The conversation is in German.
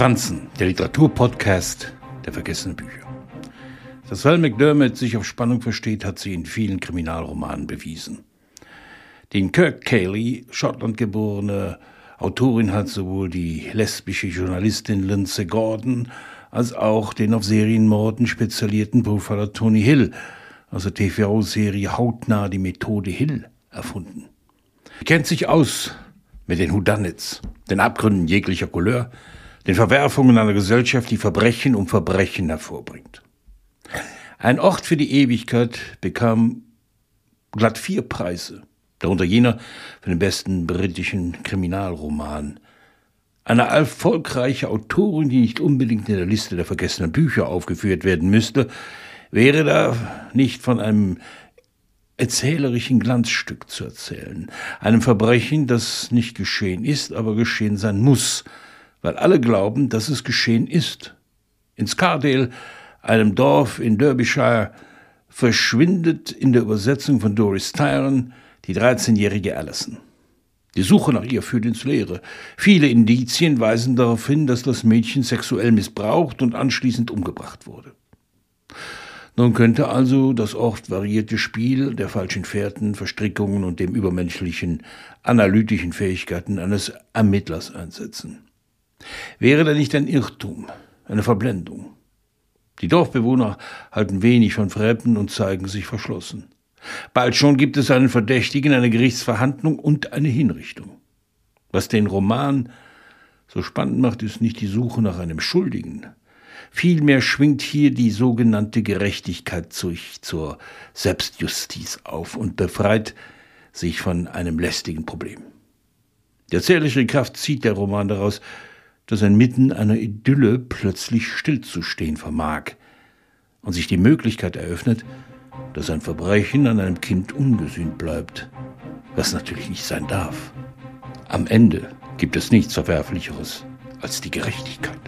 Franzen, der Literaturpodcast der vergessenen Bücher. Dass Val McDermott sich auf Spannung versteht, hat sie in vielen Kriminalromanen bewiesen. Den Kirk Cayley, Schottlandgeborene Autorin, hat sowohl die lesbische Journalistin Lindsay Gordon als auch den auf Serienmorden spezialisierten Profiler Tony Hill aus der TV-Serie Hautnah die Methode Hill erfunden. Er kennt sich aus mit den Houdanits, den Abgründen jeglicher Couleur, den Verwerfungen einer Gesellschaft, die Verbrechen um Verbrechen hervorbringt. Ein Ort für die Ewigkeit bekam glatt vier Preise, darunter jener für den besten britischen Kriminalroman. Eine erfolgreiche Autorin, die nicht unbedingt in der Liste der vergessenen Bücher aufgeführt werden müsste, wäre da nicht von einem erzählerischen Glanzstück zu erzählen, einem Verbrechen, das nicht geschehen ist, aber geschehen sein muss, weil alle glauben, dass es geschehen ist. In Scardale, einem Dorf in Derbyshire, verschwindet in der Übersetzung von Doris Tyron die 13-jährige Alison. Die Suche nach ihr führt ins Leere. Viele Indizien weisen darauf hin, dass das Mädchen sexuell missbraucht und anschließend umgebracht wurde. Nun könnte also das oft variierte Spiel der falschen Fährten, Verstrickungen und dem übermenschlichen analytischen Fähigkeiten eines Ermittlers einsetzen. Wäre da nicht ein Irrtum, eine Verblendung? Die Dorfbewohner halten wenig von Fremden und zeigen sich verschlossen. Bald schon gibt es einen Verdächtigen, eine Gerichtsverhandlung und eine Hinrichtung. Was den Roman so spannend macht, ist nicht die Suche nach einem Schuldigen. Vielmehr schwingt hier die sogenannte Gerechtigkeit durch zur Selbstjustiz auf und befreit sich von einem lästigen Problem. Die erzählerische Kraft zieht der Roman daraus, dass inmitten einer Idylle plötzlich stillzustehen vermag und sich die Möglichkeit eröffnet, dass ein Verbrechen an einem Kind ungesühnt bleibt, was natürlich nicht sein darf. Am Ende gibt es nichts Verwerflicheres als die Gerechtigkeit.